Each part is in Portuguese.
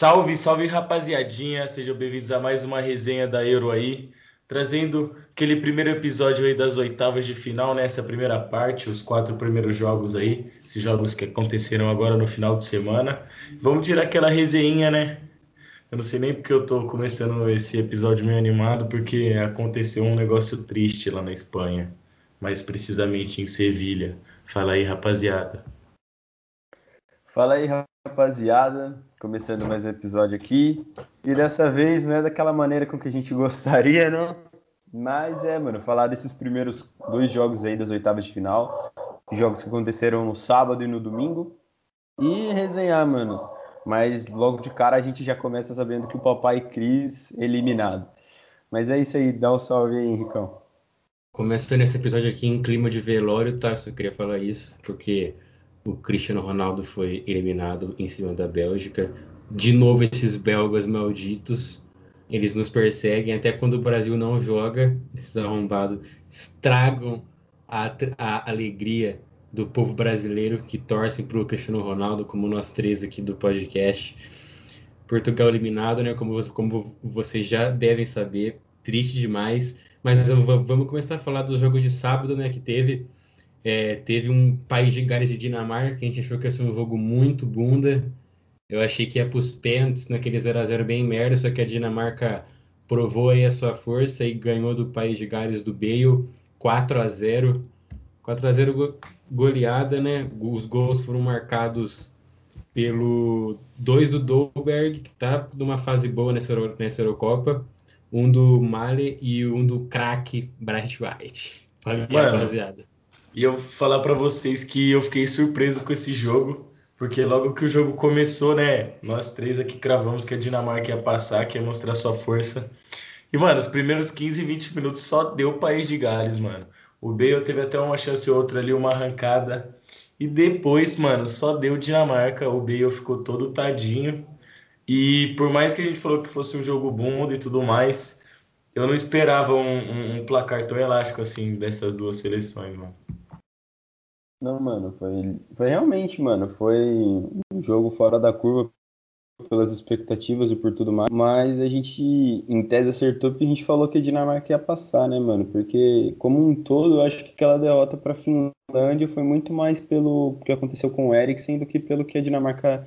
Salve, salve rapaziadinha, sejam bem-vindos a mais uma resenha da Euro aí, trazendo aquele primeiro episódio aí das oitavas de final, nessa né? primeira parte, os quatro primeiros jogos aí, esses jogos que aconteceram agora no final de semana. Vamos tirar aquela resenha, né? Eu não sei nem porque eu tô começando esse episódio meio animado, porque aconteceu um negócio triste lá na Espanha, mais precisamente em Sevilha. Fala aí, rapaziada. Fala aí, rapaziada começando mais um episódio aqui. E dessa vez não é daquela maneira com que a gente gostaria, não. Mas é, mano, falar desses primeiros dois jogos aí das oitavas de final. Jogos que aconteceram no sábado e no domingo. E resenhar, manos. Mas logo de cara a gente já começa sabendo que o Papai Cris eliminado. Mas é isso aí, dá um salve aí, Henricão. Começando esse episódio aqui em clima de velório, tá? Só queria falar isso, porque o Cristiano Ronaldo foi eliminado em cima da Bélgica. De novo, esses belgas malditos, eles nos perseguem. Até quando o Brasil não joga, esses arrombados estragam a, a alegria do povo brasileiro que torcem para o Cristiano Ronaldo, como nós três aqui do podcast. Portugal eliminado, né? Como, como vocês já devem saber, triste demais. Mas vamos começar a falar do jogo de sábado, né? Que teve é, teve um País de Gales e Dinamarca, que a gente achou que ia ser um jogo muito bunda. Eu achei que ia para os pênaltis, naquele 0x0 bem merda, só que a Dinamarca provou aí a sua força e ganhou do País de Gales do Bale 4 a 0 4 a 0 goleada, né? Os gols foram marcados pelo dois do Dolberg, que tá numa fase boa nessa, nessa Eurocopa, um do Male e um do craque Bright White. Fala, rapaziada. E eu falar para vocês que eu fiquei surpreso com esse jogo, porque logo que o jogo começou, né? Nós três aqui cravamos que a Dinamarca ia passar, que ia mostrar sua força. E, mano, os primeiros 15, 20 minutos só deu País de Gales, mano. O Bale teve até uma chance ou outra ali, uma arrancada. E depois, mano, só deu Dinamarca. O Bale ficou todo tadinho. E por mais que a gente falou que fosse um jogo bom e tudo mais, eu não esperava um, um, um placar tão elástico assim dessas duas seleções, mano. Não, mano, foi, foi realmente, mano, foi um jogo fora da curva pelas expectativas e por tudo mais, mas a gente, em tese, acertou porque a gente falou que a Dinamarca ia passar, né, mano? Porque, como um todo, eu acho que aquela derrota pra Finlândia foi muito mais pelo que aconteceu com o Eriksen do que pelo que a Dinamarca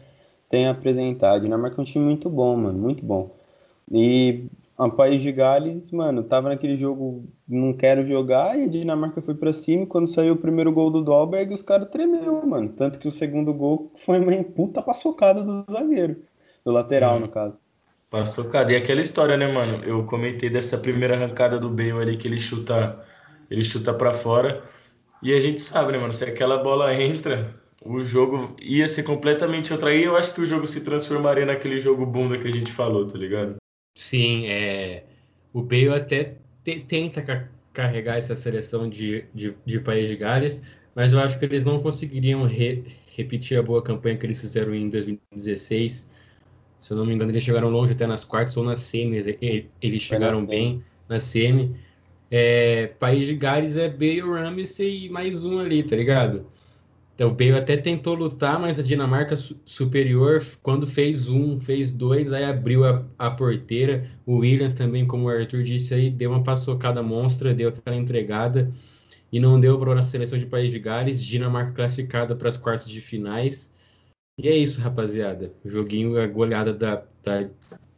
tem a apresentar. A Dinamarca é um time muito bom, mano, muito bom. E a País de Gales, mano, tava naquele jogo, não quero jogar, e a Dinamarca foi para cima, e quando saiu o primeiro gol do Dolberg, os caras tremeu, mano. Tanto que o segundo gol foi uma puta paçocada do zagueiro, do lateral, hum. no caso. Paçocada. E aquela história, né, mano? Eu comentei dessa primeira arrancada do Bale ali, que ele chuta, ele chuta para fora, e a gente sabe, né, mano, se aquela bola entra, o jogo ia ser completamente outra. Aí eu acho que o jogo se transformaria naquele jogo bunda que a gente falou, tá ligado? Sim, é, o Bale até te, tenta ca carregar essa seleção de, de, de País de Gales, mas eu acho que eles não conseguiriam re, repetir a boa campanha que eles fizeram em 2016. Se eu não me engano, eles chegaram longe até nas quartas ou nas semis. Eles chegaram na bem na semi. É, País de Gales é Bale, Ramsey e mais um ali, tá ligado? Então, o Bale até tentou lutar, mas a Dinamarca superior, quando fez um, fez dois, aí abriu a, a porteira. O Williams também, como o Arthur disse aí, deu uma paçocada monstra, deu aquela entregada e não deu para a seleção de País de Gales. Dinamarca classificada para as quartas de finais. E é isso, rapaziada. O joguinho, a goleada da, da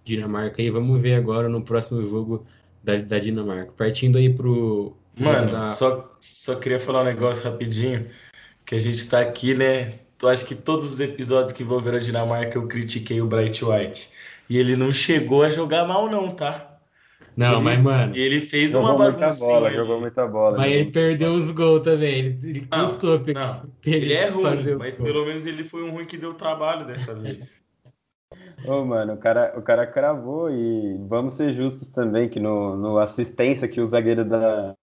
Dinamarca aí. Vamos ver agora no próximo jogo da, da Dinamarca. Partindo aí pro. Mano, da... só, só queria falar um negócio rapidinho que a gente está aqui, né? Tu acho que todos os episódios que envolveram a Dinamarca eu critiquei o Bright White. E ele não chegou a jogar mal, não, tá? Não, ele, mas, mano. Ele fez uma bagunça. Bola, jogou muita bola. Mas ele perdeu os gols também. Ele, ele não, custou. Não. Ele é ruim, mas pelo menos ele foi um ruim que deu trabalho dessa vez. Ô, oh, mano, o cara, o cara cravou e vamos ser justos também que no, no assistência que o zagueiro da,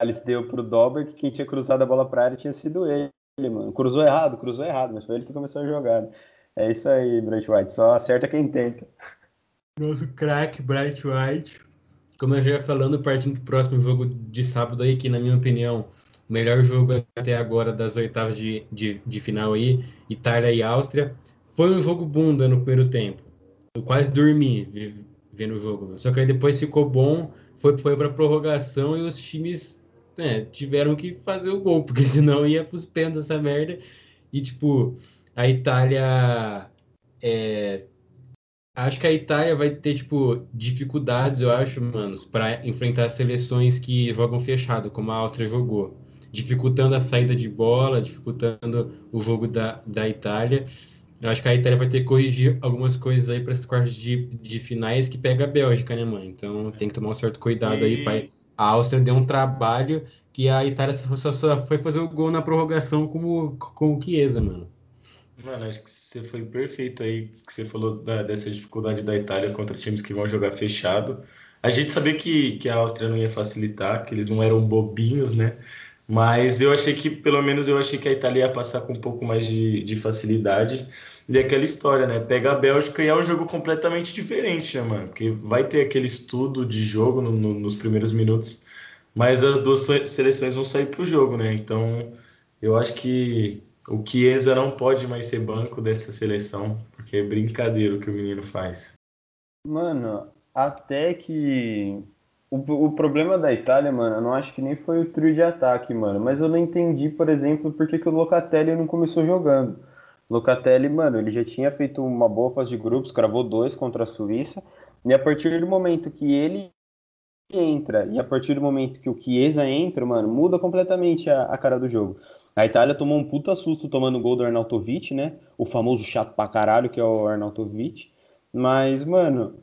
Alice deu pro Dober que quem tinha cruzado a bola pra área tinha sido ele, mano. Cruzou errado, cruzou errado, mas foi ele que começou a jogar. É isso aí, Bright White. Só acerta quem tenta. Nosso craque, Bright White. Como eu já ia falando, partindo pro próximo jogo de sábado aí, que na minha opinião, o melhor jogo até agora das oitavas de, de, de final aí, Itália e Áustria. foi um jogo bunda no primeiro tempo. Eu quase dormi vendo o jogo. Só que aí depois ficou bom, foi, foi para prorrogação e os times né, tiveram que fazer o gol, porque senão ia pros pênaltis essa merda. E, tipo, a Itália. É, acho que a Itália vai ter, tipo, dificuldades, eu acho, manos, para enfrentar seleções que jogam fechado, como a Áustria jogou. Dificultando a saída de bola, dificultando o jogo da, da Itália. Eu acho que a Itália vai ter que corrigir algumas coisas aí para esses quartos de, de finais que pega a Bélgica, né, mãe? Então tem que tomar um certo cuidado e... aí, pai. A Áustria deu um trabalho que a Itália só, só foi fazer o gol na prorrogação com com o Chiesa, mano. Mano, acho que você foi perfeito aí, que você falou da, dessa dificuldade da Itália contra times que vão jogar fechado. A gente sabia que, que a Áustria não ia facilitar, que eles não eram bobinhos, né? Mas eu achei que, pelo menos, eu achei que a Itália ia passar com um pouco mais de, de facilidade. E é aquela história, né? Pega a Bélgica e é um jogo completamente diferente, né, mano? Porque vai ter aquele estudo de jogo no, no, nos primeiros minutos, mas as duas seleções vão sair pro jogo, né? Então, eu acho que o Chiesa não pode mais ser banco dessa seleção, porque é brincadeira o que o menino faz. Mano, até que o, o problema da Itália, mano, eu não acho que nem foi o trio de ataque, mano. Mas eu não entendi, por exemplo, por que, que o Locatelli não começou jogando. Locatelli, mano, ele já tinha feito uma boa fase de grupos, cravou dois contra a Suíça. E a partir do momento que ele entra e a partir do momento que o Chiesa entra, mano, muda completamente a, a cara do jogo. A Itália tomou um puta susto tomando o gol do Arnautovic, né? O famoso chato pra caralho que é o Arnautovic. Mas, mano,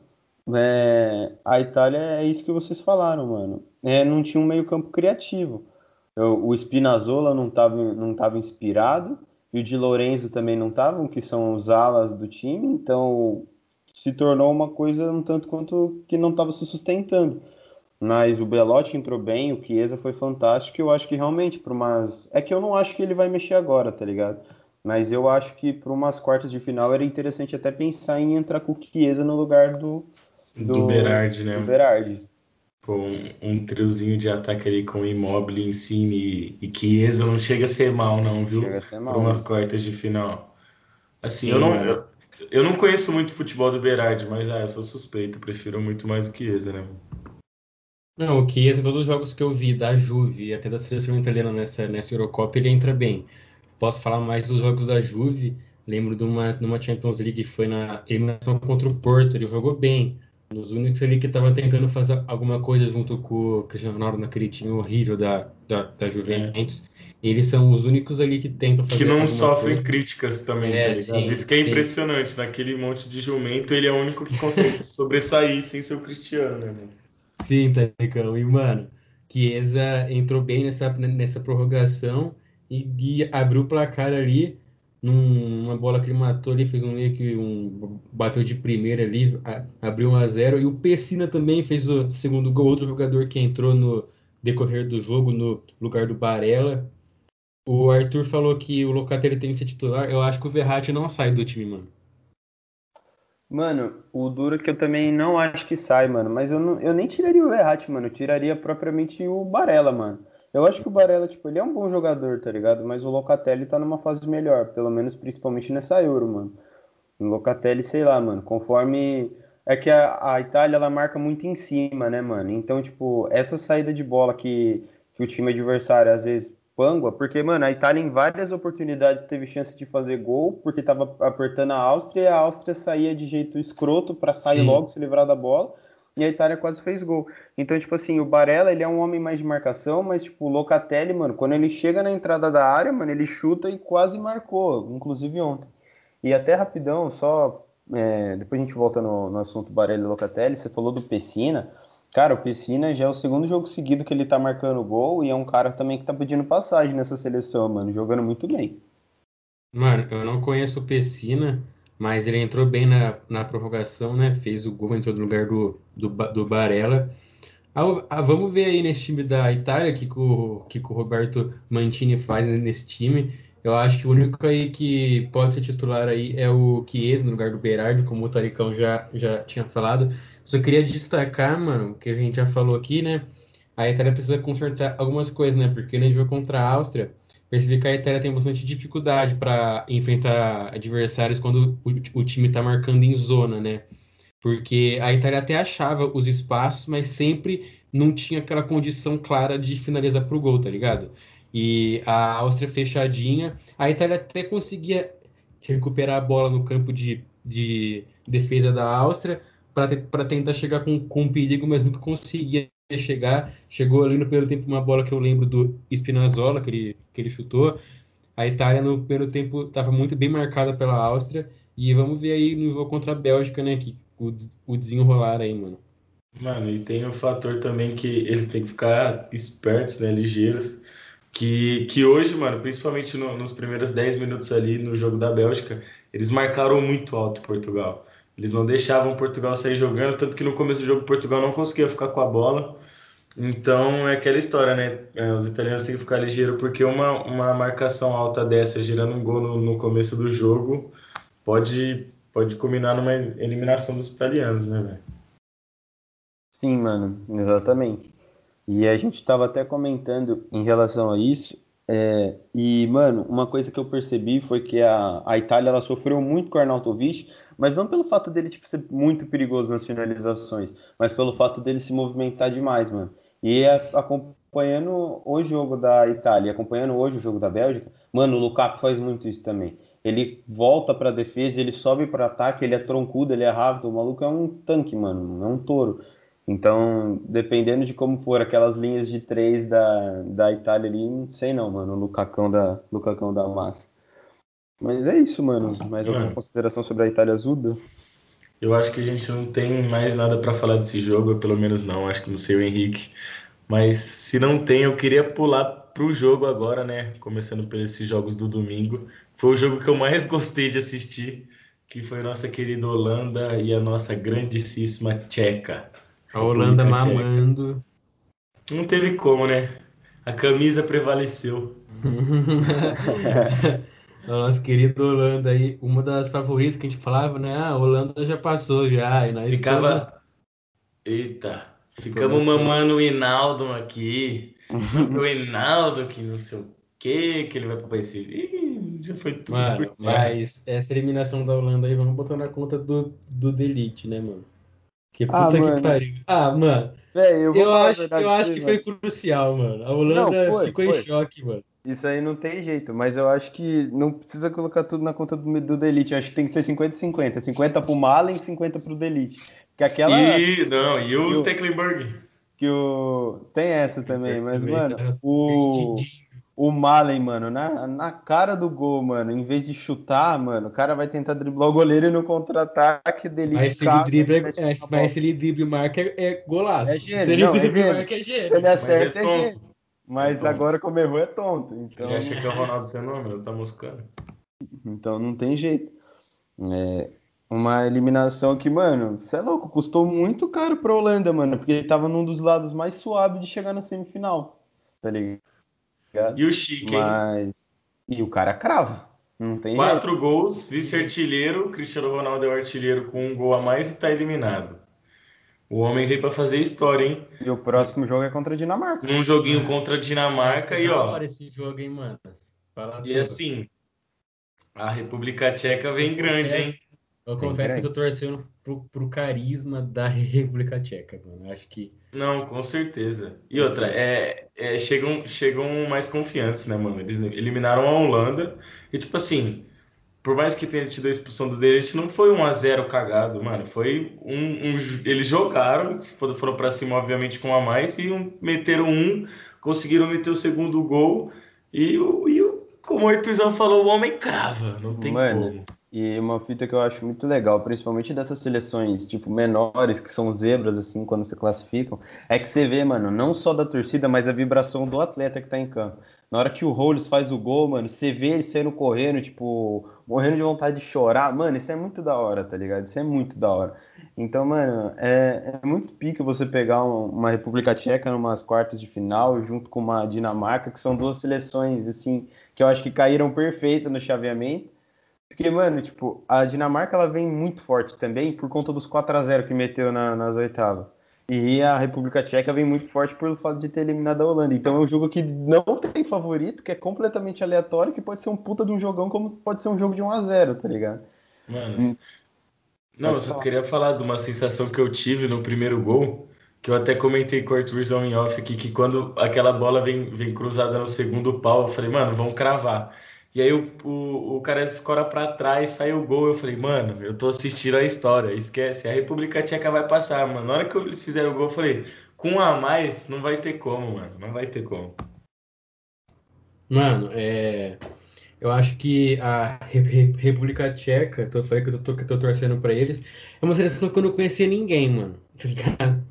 é, a Itália é isso que vocês falaram, mano. É, não tinha um meio-campo criativo. O, o Spinazzola não estava não tava inspirado e o Di Lorenzo também não estavam, que são os alas do time, então se tornou uma coisa um tanto quanto que não estava se sustentando. Mas o Belotti entrou bem, o Chiesa foi fantástico. Eu acho que realmente, para umas. É que eu não acho que ele vai mexer agora, tá ligado? Mas eu acho que para umas quartas de final era interessante até pensar em entrar com o Chiesa no lugar do, do, do Berardi, né? Do Berardi. Pô, um, triozinho de ataque ali com Immobile em cima e, Chiesa não chega a ser mal, não, viu? Chega a ser mal. Para umas quartas de final. Assim, Sim, eu não. Eu, eu, não conheço muito futebol do Berardi, mas ah, eu sou suspeito, prefiro muito mais o Chiesa, né? Não, o Chiesa, em todos os jogos que eu vi da Juve e até da seleção italiana nessa, nessa Eurocopa, ele entra bem. Posso falar mais dos jogos da Juve. Lembro de uma, de uma Champions League que foi na eliminação contra o Porto, ele jogou bem nos únicos ali que estava tentando fazer alguma coisa junto com o Cristiano Ronaldo naquele time horrível da, da, da Juventus. É. Eles são os únicos ali que tentam fazer Que não socrem coisa. críticas também, é, tá ligado? Sim, Isso que é sim. impressionante. Naquele monte de jumento, ele é o único que consegue sobressair sem ser o Cristiano, né, mano? Sim, Taricão. E, mano, Chiesa entrou bem nessa, nessa prorrogação e, e abriu o placar ali numa bola que ele matou ali, fez um meio que um bateu de primeira ali, abriu 1 a 0 e o Pessina também fez o segundo gol, outro jogador que entrou no decorrer do jogo no lugar do Barella. O Arthur falou que o Locatelli tem que ser titular. Eu acho que o Verratti não sai do time, mano. Mano, o duro é que eu também não acho que sai, mano. Mas eu, não, eu nem tiraria o Verratti, mano. Eu tiraria propriamente o Barella, mano. Eu acho que o Barella, tipo, ele é um bom jogador, tá ligado? Mas o Locatelli tá numa fase melhor, pelo menos principalmente nessa Euro, mano. O Locatelli, sei lá, mano, conforme. É que a, a Itália, ela marca muito em cima, né, mano? Então, tipo, essa saída de bola que, que o time adversário às vezes pangua, porque, mano, a Itália em várias oportunidades teve chance de fazer gol, porque tava apertando a Áustria e a Áustria saía de jeito escroto para sair Sim. logo, se livrar da bola e a Itália quase fez gol. Então, tipo assim, o Barella, ele é um homem mais de marcação, mas, tipo, o Locatelli, mano, quando ele chega na entrada da área, mano, ele chuta e quase marcou, inclusive ontem. E até rapidão, só, é, depois a gente volta no, no assunto Barella e Locatelli, você falou do Pessina, cara, o Pessina já é o segundo jogo seguido que ele tá marcando gol e é um cara também que tá pedindo passagem nessa seleção, mano, jogando muito bem. Mano, eu não conheço o Pessina, mas ele entrou bem na, na prorrogação, né? Fez o gol, entrou no lugar do, do, do Barella. Ah, ah, vamos ver aí nesse time da Itália que o que o Roberto Mantini faz nesse time. Eu acho que o único aí que pode ser titular aí é o Chiesa no lugar do Berardi, como o Taricão já, já tinha falado. Só queria destacar, mano, que a gente já falou aqui, né? A Itália precisa consertar algumas coisas, né? Porque no jogo contra a Áustria percebi que a Itália tem bastante dificuldade para enfrentar adversários quando o, o time está marcando em zona, né? Porque a Itália até achava os espaços, mas sempre não tinha aquela condição clara de finalizar para o gol, tá ligado? E a Áustria fechadinha, a Itália até conseguia recuperar a bola no campo de, de defesa da Áustria para tentar chegar com, com perigo, mas nunca conseguia chegar. Chegou ali no primeiro tempo uma bola que eu lembro do Spinazzola, que ele, que ele chutou. A Itália no primeiro tempo estava muito bem marcada pela Áustria. E vamos ver aí no jogo contra a Bélgica, né? Que, o, o desenrolar aí, mano. Mano, e tem o fator também que eles têm que ficar espertos, né? Ligeiros. Que, que hoje, mano, principalmente no, nos primeiros 10 minutos ali no jogo da Bélgica, eles marcaram muito alto Portugal. Eles não deixavam Portugal sair jogando, tanto que no começo do jogo Portugal não conseguia ficar com a bola. Então é aquela história, né? É, os italianos têm que ficar ligeiros, porque uma, uma marcação alta dessa, gerando um gol no, no começo do jogo, pode, pode combinar numa eliminação dos italianos, né, velho? Sim, mano, exatamente. E a gente estava até comentando em relação a isso, é, e, mano, uma coisa que eu percebi foi que a, a Itália ela sofreu muito com o Arnautovic, mas não pelo fato dele tipo, ser muito perigoso nas finalizações, mas pelo fato dele se movimentar demais, mano. E a, acompanhando o jogo da Itália, acompanhando hoje o jogo da Bélgica, mano, o Lukaku faz muito isso também. Ele volta para defesa, ele sobe para ataque, ele é troncudo, ele é rápido, o maluco é um tanque, mano, é um touro. Então, dependendo de como for aquelas linhas de três da, da Itália ali, não sei não, mano, o Lucacão da, Lucacão da massa. Mas é isso, mano. Mais alguma consideração sobre a Itália Azuda? Eu acho que a gente não tem mais nada para falar desse jogo, pelo menos não, acho que não sei o Henrique. Mas se não tem, eu queria pular pro jogo agora, né? Começando por esses jogos do domingo. Foi o jogo que eu mais gostei de assistir, que foi a nossa querida Holanda e a nossa grandíssima Tcheca. A Holanda mamando. Não teve como, né? A camisa prevaleceu. nossa querida Holanda aí, uma das favoritas que a gente falava, né? Ah, a Holanda já passou já. E nós Ficava. Eita, ficamos mamando o Hinaldo aqui. o Hinaldo que não sei o quê, que ele vai para o Ih, já foi tudo. Mano, mas essa eliminação da Holanda aí, vamos botar na conta do, do Delete, né, mano? Que ah, puta ah, que pariu. Ah, mano. Eu, eu acho, eu acho que foi crucial, mano. A Holanda não, foi, ficou foi. em choque, mano. Isso aí não tem jeito, mas eu acho que não precisa colocar tudo na conta do, do Delete. Eu acho que tem que ser 50-50. 50 pro Malen e 50 pro Delete. Que aquela. E, não, e o Stecklenburg. Que o. Tem essa também, mas, mano, o o Malen, mano, na, na cara do gol, mano, em vez de chutar, mano, o cara vai tentar driblar o goleiro e no contra-ataque dele. Mas se ele dribla, é, mas se ele dribla marca, é, é golaço. É gênio, se ele não, dribla é marca, é gênio. Se ele acerta, é, é gênio. Mas é agora, como errou, é tonto. Então... Ele acha que é o Ronaldo Fenômeno, tá moscando. Então não tem jeito. É uma eliminação que, mano, você é louco, custou muito caro pra Holanda, mano, porque ele tava num dos lados mais suaves de chegar na semifinal, tá ligado? E o Chique, Mas... E o cara crava. Não tem Quatro jeito. gols, vice-artilheiro. Cristiano Ronaldo é o artilheiro com um gol a mais e tá eliminado. O homem veio para fazer história, hein? E o próximo jogo é contra a Dinamarca. Um joguinho contra a Dinamarca e ó. esse jogo, hein, mano? e assim, a República Tcheca vem grande, hein? Eu confesso que eu tô torcendo pro, pro carisma da República Tcheca, mano. Acho que. Não, com certeza. E outra, é, é, chegam, chegam mais confiantes, né, mano? Eles eliminaram a Holanda e, tipo assim, por mais que tenha tido a expulsão do Derek, não foi um a 0 cagado, mano. Foi um. um eles jogaram, foram para cima, obviamente, com um a mais, e um, meteram um, conseguiram meter o segundo gol. E, o, e o, como o Arthurzão falou, o homem crava, não tem mano. como. E uma fita que eu acho muito legal, principalmente dessas seleções, tipo, menores, que são zebras, assim, quando se classificam, é que você vê, mano, não só da torcida, mas a vibração do atleta que tá em campo. Na hora que o Rolls faz o gol, mano, você vê ele saindo correndo, tipo, morrendo de vontade de chorar. Mano, isso é muito da hora, tá ligado? Isso é muito da hora. Então, mano, é, é muito pica você pegar uma República Tcheca numas quartas de final, junto com uma Dinamarca, que são duas seleções, assim, que eu acho que caíram perfeito no chaveamento porque, mano, tipo, a Dinamarca ela vem muito forte também por conta dos 4 a 0 que meteu na, nas oitavas. E a República Tcheca vem muito forte pelo fato de ter eliminado a Holanda. Então é um jogo que não tem favorito, que é completamente aleatório, que pode ser um puta de um jogão, como pode ser um jogo de 1 a 0 tá ligado? Mano, hum. não, eu só falar. queria falar de uma sensação que eu tive no primeiro gol, que eu até comentei com o Arthurzão em off aqui, que quando aquela bola vem, vem cruzada no segundo pau, eu falei, mano, vamos cravar. E aí o, o, o cara escora para trás, sai o gol. Eu falei, mano, eu tô assistindo a história. Esquece, a República Tcheca vai passar, mano. Na hora que eles fizeram o gol, eu falei, com um a mais, não vai ter como, mano. Não vai ter como. Mano, é. Eu acho que a República Tcheca, eu falei que eu tô, que eu tô torcendo pra eles, é uma seleção que eu não conhecia ninguém, mano. Tá ligado?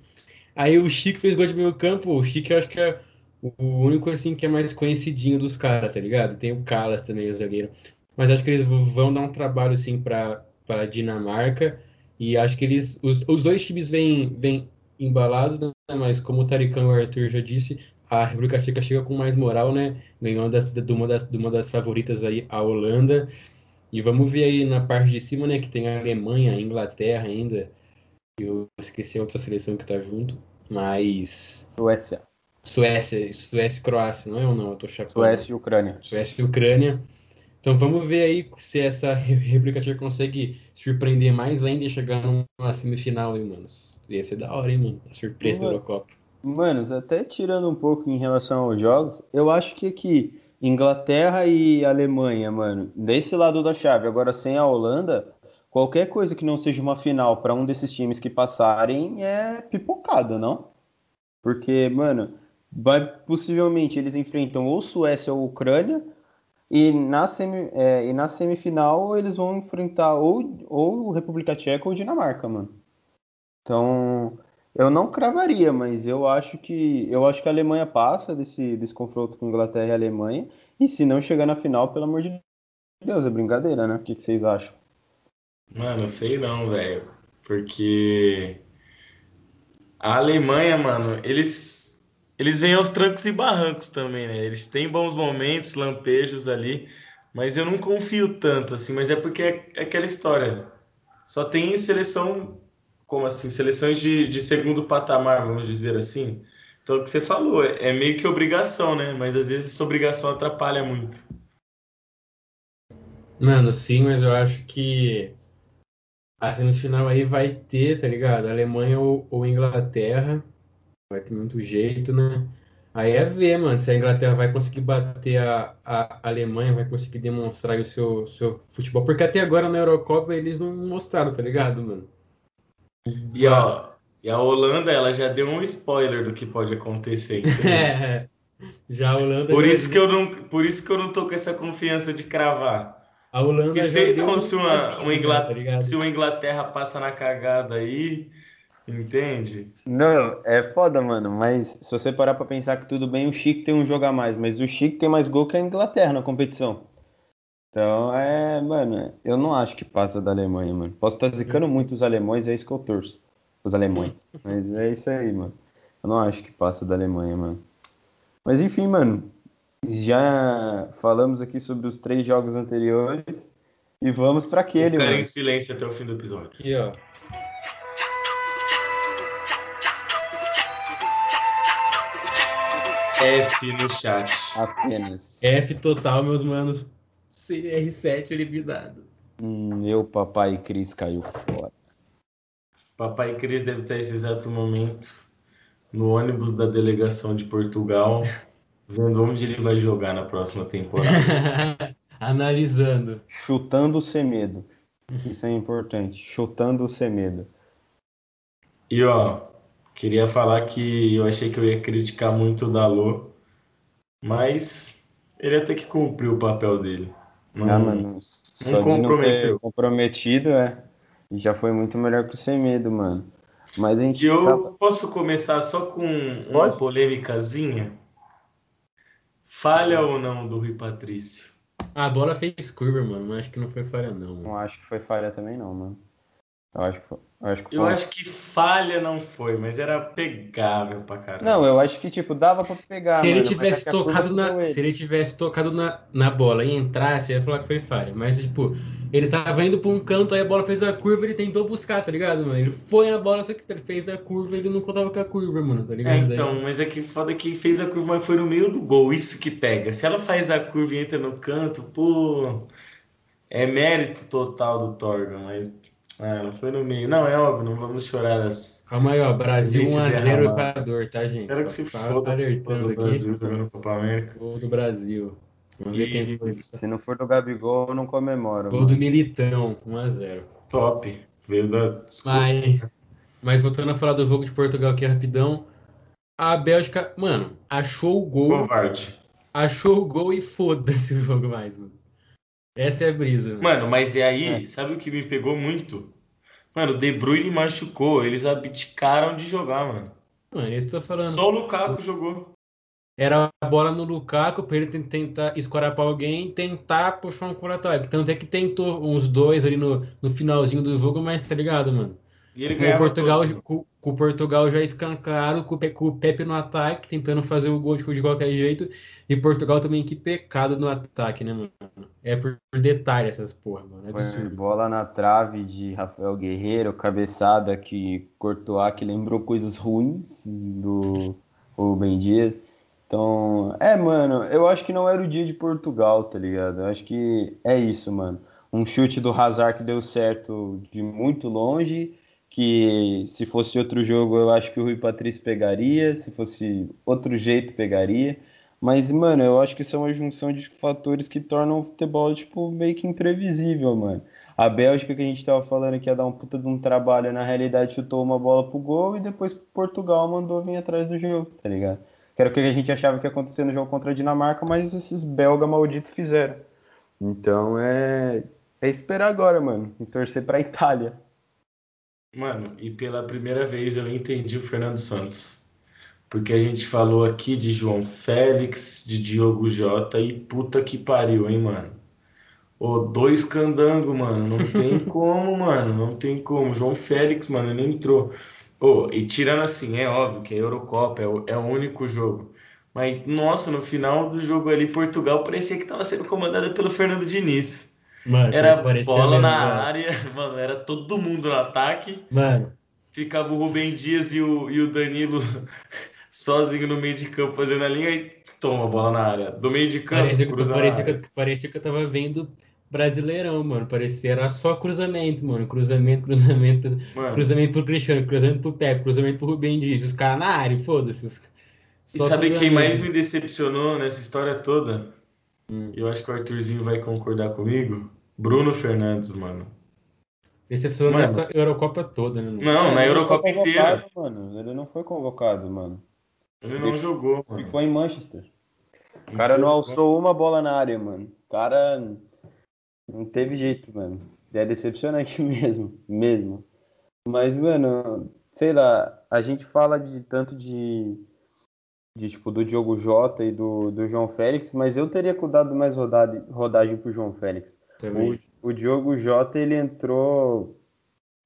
Aí o Chico fez gol de meio campo. O Chico, eu acho que é o único assim que é mais conhecidinho dos caras, tá ligado? Tem o Calas também, o zagueiro. Mas acho que eles vão dar um trabalho assim para para Dinamarca e acho que eles os, os dois times vêm vêm embalados, né? mas como o Taricão e o Arthur já disse, a República Tcheca chega com mais moral, né? Ganhou das, de, uma das, de uma das favoritas aí, a Holanda. E vamos ver aí na parte de cima, né? Que tem a Alemanha, a Inglaterra ainda. Eu esqueci a outra seleção que tá junto. Mas. Suécia. Suécia, Suécia e Croácia, não é ou não? Eu tô chapando. Suécia e Ucrânia. Suécia e Ucrânia. Então vamos ver aí se essa República Tcheca consegue surpreender mais ainda e chegar numa semifinal, hein, mano. Ia ser da hora, hein, mano? A surpresa mano, da Eurocopa. Mano, até tirando um pouco em relação aos jogos, eu acho que aqui, Inglaterra e Alemanha, mano, desse lado da chave, agora sem a Holanda, qualquer coisa que não seja uma final para um desses times que passarem é pipocada, não? Porque, mano, vai, possivelmente eles enfrentam ou Suécia ou Ucrânia, e na, semi, é, e na semifinal eles vão enfrentar ou, ou República Tcheca ou Dinamarca, mano. Então, eu não cravaria, mas eu acho que eu acho que a Alemanha passa desse, desse confronto com Inglaterra e Alemanha. E se não chegar na final, pelo amor de Deus, é brincadeira, né? O que, que vocês acham? Mano, sei não, velho. Porque a Alemanha, mano, eles eles vêm aos trancos e barrancos também, né? Eles têm bons momentos, lampejos ali, mas eu não confio tanto, assim, mas é porque é, é aquela história. Só tem seleção, como assim, seleções de, de segundo patamar, vamos dizer assim. Então, o que você falou, é, é meio que obrigação, né? Mas às vezes essa obrigação atrapalha muito. Mano, sim, mas eu acho que a semifinal aí vai ter, tá ligado? Alemanha ou, ou Inglaterra vai ter muito jeito, né? Aí é ver, mano, se a Inglaterra vai conseguir bater a, a Alemanha, vai conseguir demonstrar o seu, seu futebol. Porque até agora na Eurocopa eles não mostraram, tá ligado, mano? E, ó, e a Holanda, ela já deu um spoiler do que pode acontecer. é, já a Holanda. Por isso, que eu não, por isso que eu não tô com essa confiança de cravar. A Holanda Porque sei não se uma, uma Inglaterra, tá se uma Inglaterra passa na cagada aí Entende? Não, é foda, mano. Mas se você parar pra pensar que tudo bem, o Chico tem um jogo a mais. Mas o Chico tem mais gol que a Inglaterra na competição. Então, é, mano, eu não acho que passa da Alemanha, mano. Posso estar tá zicando muito os alemães, é isso que eu torço. Os alemães. Mas é isso aí, mano. Eu não acho que passa da Alemanha, mano. Mas enfim, mano. Já falamos aqui sobre os três jogos anteriores. E vamos para aquele. Ficar em silêncio até o fim do episódio. Aqui, ó. F no chat. Apenas. F total, meus manos. CR7 eliminado. Hum, meu papai Cris caiu fora. Papai Cris deve estar nesse exato momento no ônibus da delegação de Portugal, vendo onde ele vai jogar na próxima temporada. Analisando. Chutando o Semedo. Isso é importante. Chutando o Semedo. E ó, Queria falar que eu achei que eu ia criticar muito o Dalô, mas ele até que cumpriu o papel dele. Não, ah, mano, só não comprometeu. Não comprometido, é. Já foi muito melhor que o Sem Medo, mano. Mas a gente. E eu tá... posso começar só com uma Pode? polêmicazinha? Falha ou não do Rui Patrício? A bola fez curva, mano, mas acho que não foi falha, não. Mano. Não acho que foi falha também, não, mano. Eu acho que foi. Eu acho que, eu acho que falha não foi, mas era pegável pra caramba. Não, eu acho que tipo dava pra pegar. Se mano, ele tivesse tocado na, se ele tivesse tocado na, na bola e entrasse, eu ia falar que foi falha. Mas tipo, Ele tava indo pra um canto, aí a bola fez a curva, ele tentou buscar, tá ligado, mano? Ele foi a bola, só que ele fez a curva, ele não contava com a curva, mano, tá ligado? É, então, mas é que foda que fez a curva, mas foi no meio do gol, isso que pega. Se ela faz a curva e entra no canto, pô, é mérito total do Torgan, mas ah, ela foi no meio. Não, é óbvio, não vamos chorar as. Calma aí, ó, Brasil Gente 1x0 derramada. Equador, tá, gente? Quero que se tá foda alertando o aqui. Brasil jogando Copa América. Gol do Brasil. Vamos ver quem foi. Se não for do Gabigol, eu não comemoro. Gol mano. do Militão, 1x0. Top. Veio da. Mas, mas voltando a falar do jogo de Portugal aqui rapidão. A Bélgica, mano, achou o gol, Covarde. achou o gol e foda-se o jogo mais, mano. Essa é a brisa, mano. Mano, mas e aí, É. sabe o que me pegou muito? Mano, o De Bruyne machucou, eles abdicaram de jogar, mano. Mano, é isso que eu tô falando. Só o Lukaku jogou. Era a bola no Lukaku pra ele ten- tentar escorar pra alguém tentar puxar um contra-ataque. Tanto é que tentou uns dois ali no, no finalzinho do jogo, mas tá ligado, mano? E ele Com o Portugal, com, com o Portugal já escancaram, com com o Pepe no ataque, tentando fazer o gol de, de qualquer jeito. E Portugal também, que pecado no ataque, né, mano? É por, por detalhe essas porra, mano. É Foi absurdo. bola na trave de Rafael Guerreiro, cabeçada que Courtois, que lembrou coisas ruins do Rubem Dias. Então, é, mano, eu acho que não era o dia de Portugal, tá ligado? Eu acho que é isso, mano. Um chute do Hazard que deu certo de muito longe, que se fosse outro jogo eu acho que o Rui Patrício pegaria, se fosse outro jeito pegaria. Mas, mano, eu acho que isso é uma junção de fatores que tornam o futebol, tipo, meio que imprevisível, mano. A Bélgica, que a gente tava falando que ia dar um puta de um trabalho, na realidade chutou uma bola pro gol e depois Portugal mandou vir atrás do jogo, tá ligado? Que era o que a gente achava que ia acontecer no jogo contra a Dinamarca, mas esses belga malditos fizeram. Então é, é esperar agora, mano, e torcer pra Itália. Mano, e pela primeira vez eu entendi o Fernando Santos. Porque a gente falou aqui de João Félix, de Diogo Jota e puta que pariu, hein, mano. Ô, dois candango, mano. Não tem como, mano. Não tem como. João Félix, mano, ele entrou. Ô, e tirando assim, é óbvio que a Eurocopa é o, é o único jogo. Mas, nossa, no final do jogo ali, Portugal parecia que tava sendo comandada pelo Fernando Diniz. Mano, Era bola na área, mano, era todo mundo no ataque. Mano, Ficava o Rubem Dias e o, e o Danilo sozinho no meio de campo fazendo a linha e toma bola na área. Do meio de campo, parecia que, parecia, que, parecia que eu tava vendo Brasileirão, mano. Parecia era só cruzamento, mano. Cruzamento, cruzamento, cruzamento. Mano, Cruzamento pro Cristiano, cruzamento pro Pepe, cruzamento pro Rubem Dias. Os caras na área, foda-se. os- e sabe quem mais me decepcionou nessa história toda? Hum. Eu acho que o Arthurzinho vai concordar comigo. Bruno Fernandes, mano. Decepcionou Mano. nessa Eurocopa toda, né? Não, na Ele Eurocopa inteira. Mano. Ele não foi convocado, mano. Ele não jogou, mano. Ficou em Manchester. O cara não alçou uma bola na área, mano. O cara não teve jeito, mano. É decepcionante mesmo, mesmo. Mas, mano, sei lá, a gente fala de tanto de, de tipo, do Diogo Jota e do, do João Félix, mas eu teria dado mais rodada, rodagem pro João Félix. Também. O, o Diogo Jota, ele entrou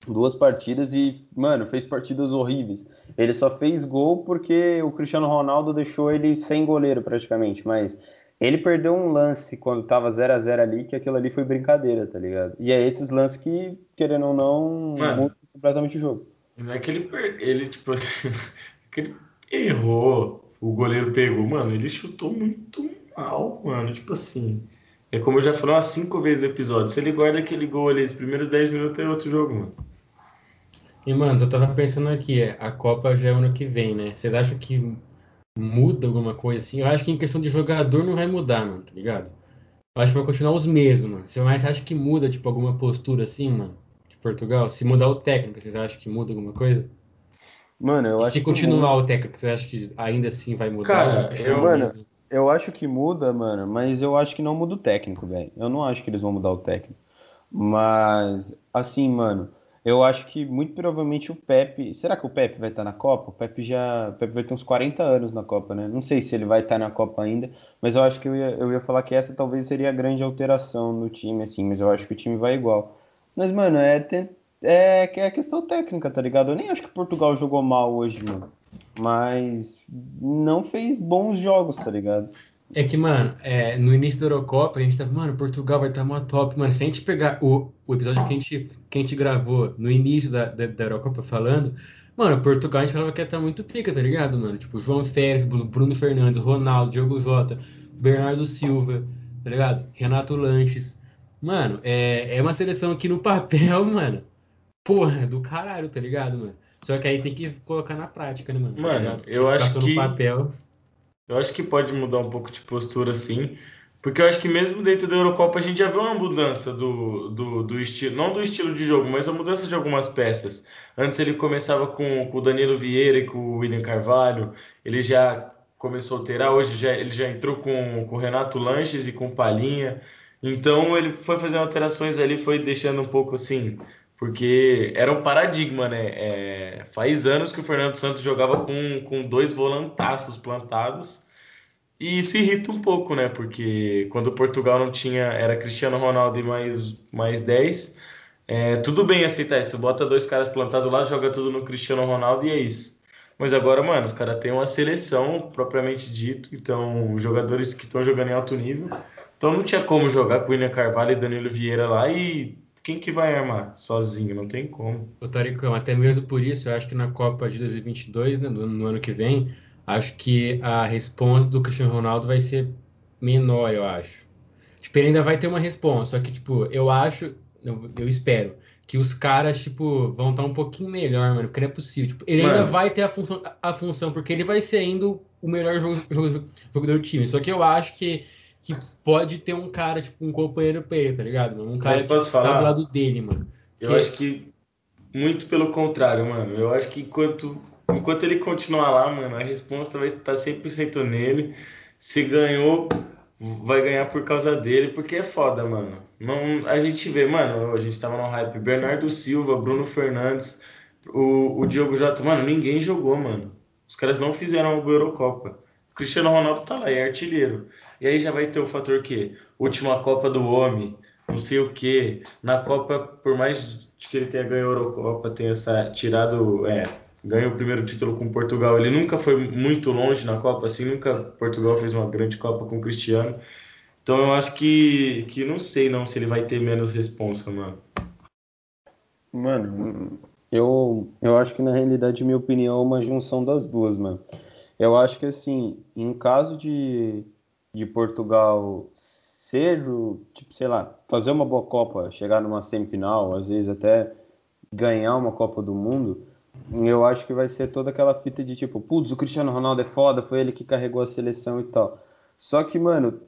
duas partidas e, mano, fez partidas horríveis. Ele só fez gol porque o Cristiano Ronaldo deixou ele sem goleiro praticamente, mas ele perdeu um lance quando tava 0 a 0 ali, que aquilo ali foi brincadeira, tá ligado? E é esses lances que, querendo ou não, mudam completamente o jogo. Não é que ele, per... ele tipo, que ele errou, o goleiro pegou. Mano, ele chutou muito mal, mano. Tipo assim. É como eu já falei umas cinco vezes no episódio. Se ele guarda aquele gol ali, os primeiros 10 minutos é outro jogo, mano. E, mano, eu tava pensando aqui, é, a Copa já é ano que vem, né? Vocês acham que muda alguma coisa assim? Eu acho que em questão de jogador não vai mudar, mano, tá ligado? Eu acho que vai continuar os mesmos, mano. Você mais acha que muda, tipo, alguma postura assim, mano? De Portugal? Se mudar o técnico, vocês acham que muda alguma coisa? Mano, eu E acho se que continuar o técnico, vocês acham que ainda assim vai mudar? Cara, eu- Mano? Eu acho que muda, mano, mas eu acho que não muda o técnico, velho. Eu não acho que eles vão mudar o técnico. Mas, assim, mano, eu acho que muito provavelmente o Pepe. Será que o Pepe vai estar na Copa? O Pepe já. O Pepe vai ter uns 40 anos na Copa, né? Não sei se ele vai estar na Copa ainda, mas eu acho que eu ia, eu ia falar que essa talvez seria a grande alteração no time, assim, mas eu acho que o time vai igual. Mas, mano, é, é, é questão técnica, tá ligado? Eu nem acho que Portugal jogou mal hoje, mano. Mas não fez bons jogos, tá ligado? É que, mano, é, no início da Eurocopa, a gente tava, mano, Portugal vai estar uma top. Mano, se a gente pegar o, o episódio que a, gente, que a gente gravou no início da, da, da Eurocopa falando, mano, Portugal a gente falava que ia estar muito pica, tá ligado, mano? Tipo, João Félix, Bruno Fernandes, Ronaldo, Diogo Jota, Bernardo Silva, tá ligado? Renato Lanches. Mano, é, é uma seleção aqui no papel, mano. Porra, do caralho, tá ligado, mano? Só que aí tem que colocar na prática, né, mano? Mano, eu acho que. Papel... Eu acho que pode mudar um pouco de postura, sim. Porque eu acho que mesmo dentro da Eurocopa a gente já viu uma mudança do, do, do estilo, não do estilo de jogo, mas a mudança de algumas peças. Antes ele começava com, com o Danilo Vieira e com o William Carvalho, ele já começou a alterar, hoje já, ele já entrou com, com o Renato Lanches e com o Palinha. Então ele foi fazendo alterações ali, foi deixando um pouco assim porque era um paradigma, né? É, faz anos que o Fernando Santos jogava com, com dois volantaços plantados, e isso irrita um pouco, né? Porque quando Portugal não tinha, era Cristiano Ronaldo e mais, mais 10, é, tudo bem aceitar isso. Bota dois caras plantados lá, joga tudo no Cristiano Ronaldo e é isso. Mas agora, mano, os caras têm uma seleção propriamente dito, então jogadores que estão jogando em alto nível. Então não tinha como jogar com William Carvalho e Danilo Vieira lá e quem que vai armar sozinho? Não tem como. Ô, Taricão, até mesmo por isso, eu acho que na Copa de 2022, né, no, no ano que vem, acho que a resposta do Cristiano Ronaldo vai ser menor, eu acho. Tipo, ele ainda vai ter uma resposta, só que, tipo, eu acho, eu, eu espero, que os caras, tipo, vão estar um pouquinho melhor, mano, porque não é possível. Tipo, ele mano. ainda vai ter a função, a função, porque ele vai ser ainda o melhor jogador do time. Só que eu acho que que pode ter um cara, tipo, um companheiro pra ele, tá ligado, mano? Um cara Mas posso que falar? tá do lado dele, mano. Eu que... acho que muito pelo contrário, mano. Eu acho que enquanto, enquanto ele continuar lá, mano, a resposta vai estar 100% nele. Se ganhou, vai ganhar por causa dele, porque é foda, mano. Não, a gente vê, mano, a gente tava no hype, Bernardo Silva, Bruno Fernandes, o, o Diogo Jota, mano, ninguém jogou, mano. Os caras não fizeram a Eurocopa. O Cristiano Ronaldo tá lá, é artilheiro. E aí já vai ter o fator que última Copa do Homem, não sei o que. Na Copa, por mais que ele tenha ganho a Eurocopa, tenha essa, tirado, é, ganhou o primeiro título com Portugal, ele nunca foi muito longe na Copa, assim, nunca Portugal fez uma grande Copa com o Cristiano. Então eu acho que, que não sei não se ele vai ter menos responsa, mano. Mano, eu, eu acho que na realidade, minha opinião é uma junção das duas, mano. Eu acho que assim, em caso de de Portugal ser, tipo, sei lá, fazer uma boa Copa, chegar numa semifinal, às vezes até ganhar uma Copa do Mundo, eu acho que vai ser toda aquela fita de tipo, putz, o Cristiano Ronaldo é foda, foi ele que carregou a seleção e tal. Só que, mano,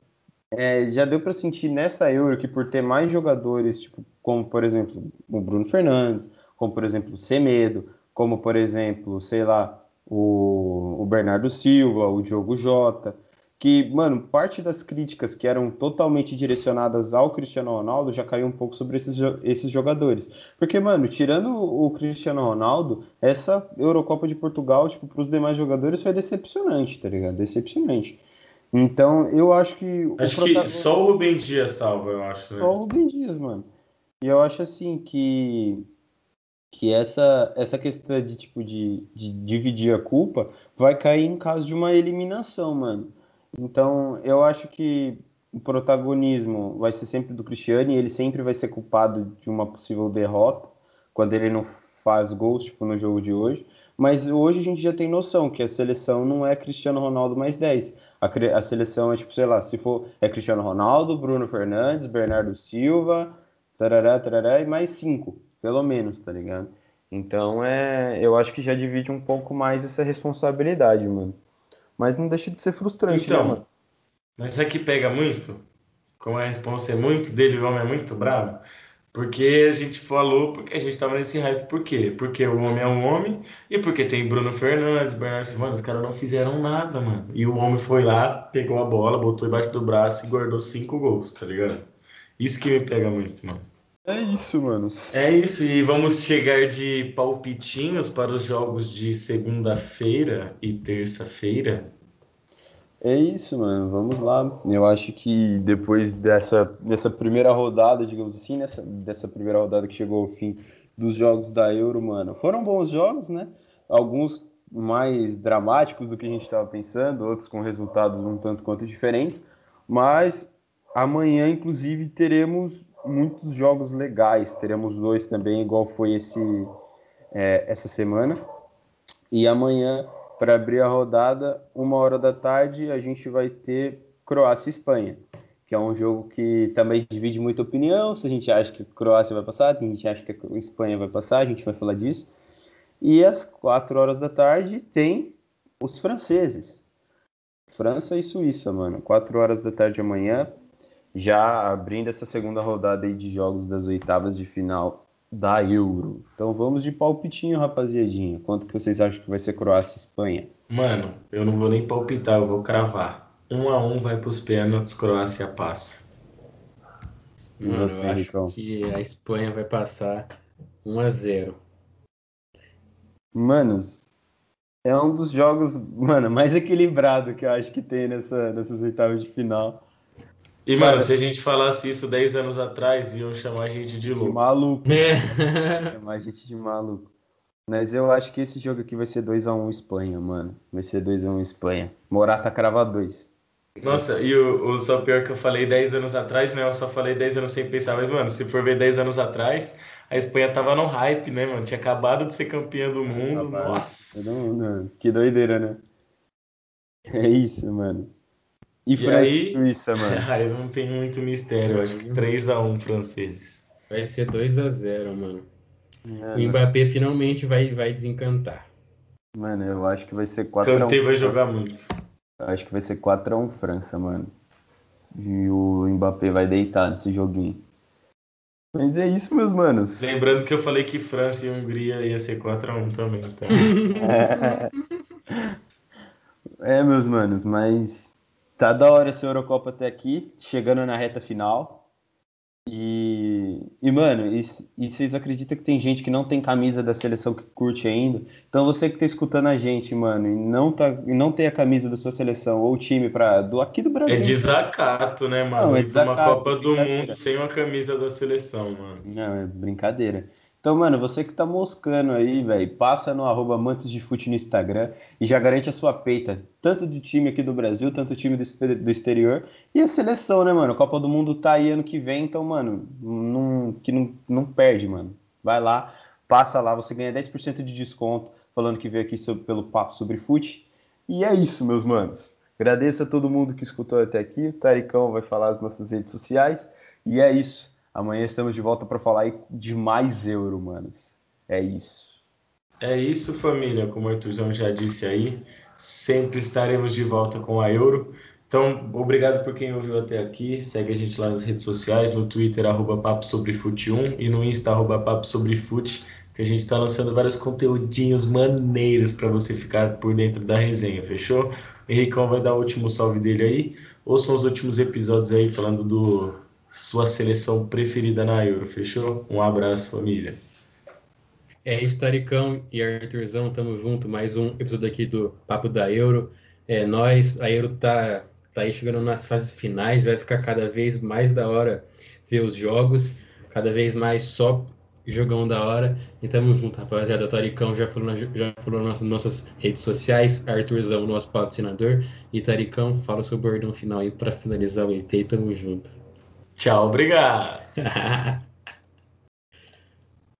é, já deu para sentir nessa Euro que por ter mais jogadores, tipo, como por exemplo o Bruno Fernandes, como por exemplo o Semedo, como por exemplo, sei lá, o, o Bernardo Silva, o Diogo Jota, que, mano, parte das críticas que eram totalmente direcionadas ao Cristiano Ronaldo já caiu um pouco sobre esses, esses jogadores. Porque, mano, tirando o Cristiano Ronaldo, essa Eurocopa de Portugal, tipo, para os demais jogadores foi decepcionante, tá ligado? Decepcionante. Então, eu acho que. Acho que só o Rubem Dias salva, eu acho. Né? Só o Rubem Dias, mano. E eu acho assim que que essa, essa questão de tipo de, de dividir a culpa vai cair em caso de uma eliminação, mano. Então, eu acho que o protagonismo vai ser sempre do Cristiano e ele sempre vai ser culpado de uma possível derrota quando ele não faz gols, tipo no jogo de hoje. Mas hoje a gente já tem noção que a seleção não é Cristiano Ronaldo mais 10. A, a seleção é tipo, sei lá, se for é Cristiano Ronaldo, Bruno Fernandes, Bernardo Silva, tarará, tarará, e mais cinco, pelo menos, tá ligado? Então é, eu acho que já divide um pouco mais essa responsabilidade, mano. Mas não deixa de ser frustrante, então, né, mano? Mas isso aqui pega muito, como a resposta é muito dele, o homem é muito bravo, porque a gente falou, porque a gente tava nesse hype, por quê? Porque o homem é um homem e porque tem Bruno Fernandes, Bernardo Silva, os caras não fizeram nada, mano. E o homem foi lá, pegou a bola, botou embaixo do braço e guardou cinco gols, tá ligado? Isso que me pega muito, mano. É isso, mano. É isso, e vamos chegar de palpitinhos para os jogos de segunda-feira e terça-feira. É isso, mano. Vamos lá. Eu acho que depois dessa, dessa primeira rodada, digamos assim, nessa, dessa primeira rodada que chegou ao fim dos jogos da Euro, mano, foram bons jogos, né? Alguns mais dramáticos do que a gente estava pensando, outros com resultados um tanto quanto diferentes, mas amanhã, inclusive, teremos muitos jogos legais. Teremos dois também, igual foi esse é, essa semana. E amanhã, para abrir a rodada, uma hora da tarde, a gente vai ter Croácia e Espanha, que é um jogo que também divide muita opinião. Se a gente acha que a Croácia vai passar, se a gente acha que a Espanha vai passar, a gente vai falar disso. E às quatro horas da tarde tem os franceses. França e Suíça, mano. Quatro horas da tarde amanhã, já abrindo essa segunda rodada aí de jogos das oitavas de final da Euro. Então vamos de palpitinho, rapaziadinha. Quanto que vocês acham que vai ser Croácia e Espanha? Mano, eu não vou nem palpitar, eu vou cravar. Um a um vai pros pênaltis, Croácia passa. Mano, você, eu acho que a Espanha vai passar 1 a 0 Manos, é um dos jogos, mano, mais equilibrado que eu acho que tem nessa, nessas oitavas de final. E, Cara, mano, se a gente falasse isso 10 anos atrás, iam chamar a gente de louco. De maluco. É. chamar a gente de maluco. Mas eu acho que esse jogo aqui vai ser 2x1 Espanha, mano. Vai ser 2x1 Espanha. Morata crava 2. Nossa, e o, o só pior que eu falei 10 anos atrás, né? Eu só falei 10 anos sem pensar, mas, mano, se for ver 10 anos atrás, a Espanha tava no hype, né, mano? Tinha acabado de ser campeã do mundo. Nossa. Mundo, que doideira, né? É isso, mano. E, e França aí, e Suíça, mano. aí não tem muito mistério. Eu acho que 3x1 franceses. Vai ser 2x0, mano. É, o Mbappé finalmente vai, vai desencantar. Mano, eu acho que vai ser 4x1. Kanté vai jogar muito. Eu acho que vai ser 4x1 França, mano. E o Mbappé vai deitar nesse joguinho. Mas é isso, meus manos. Lembrando que eu falei que França e Hungria ia ser 4x1 também, tá? é. é, meus manos, mas Tá da hora essa Eurocopa até aqui, chegando na reta final. E, e mano, e, e, vocês acreditam que tem gente que não tem camisa da seleção que curte ainda? Então você que tá escutando a gente, mano, e não, tá, e não tem a camisa da sua seleção ou time pra, do, aqui do Brasil. É desacato, né, mano? Não, é desacato, uma Copa do Mundo sem uma camisa da seleção, mano. Não, é brincadeira. Então, mano, você que tá moscando aí, velho, passa no arroba Mantos de Fute no Instagram e já garante a sua peita, tanto do time aqui do Brasil, tanto do time do, exterior e a seleção, né, mano? A Copa do Mundo tá aí ano que vem, então, mano, não, que não, não perde, mano. Vai lá, passa lá, você ganha 10% de desconto falando que veio aqui sobre, pelo papo sobre fute. E é isso, meus manos. Agradeço a todo mundo que escutou até aqui. O Taricão vai falar as nossas redes sociais. E é isso. Amanhã estamos de volta para falar de mais euro, manos. É isso. É isso, família. Como o Arthurzão já disse aí, sempre estaremos de volta com a euro. Então, obrigado por quem ouviu até aqui. Segue a gente lá nas redes sociais, no Twitter, arroba Papo Sobre Fute 1 e no Insta, arroba Papo Sobre Fute, que a gente está lançando vários conteúdinhos maneiros para você ficar por dentro da resenha, fechou? O Henricão vai dar o último salve dele aí. Ouçam os últimos episódios aí falando do sua seleção preferida na Euro, fechou? Um abraço, família. É isso, Taricão e Arthurzão, tamo junto. Mais um episódio aqui do Papo da Euro. É nós, a Euro tá, tá aí chegando nas fases finais, vai ficar cada vez mais da hora ver os jogos, cada vez mais só jogão da hora. E tamo junto, rapaziada. O Taricão já falou, já falou nas nossas redes sociais, Arthurzão, nosso patrocinador. E Taricão, fala seu bordão final aí para finalizar o EP. Tamo junto. Tchau, obrigado.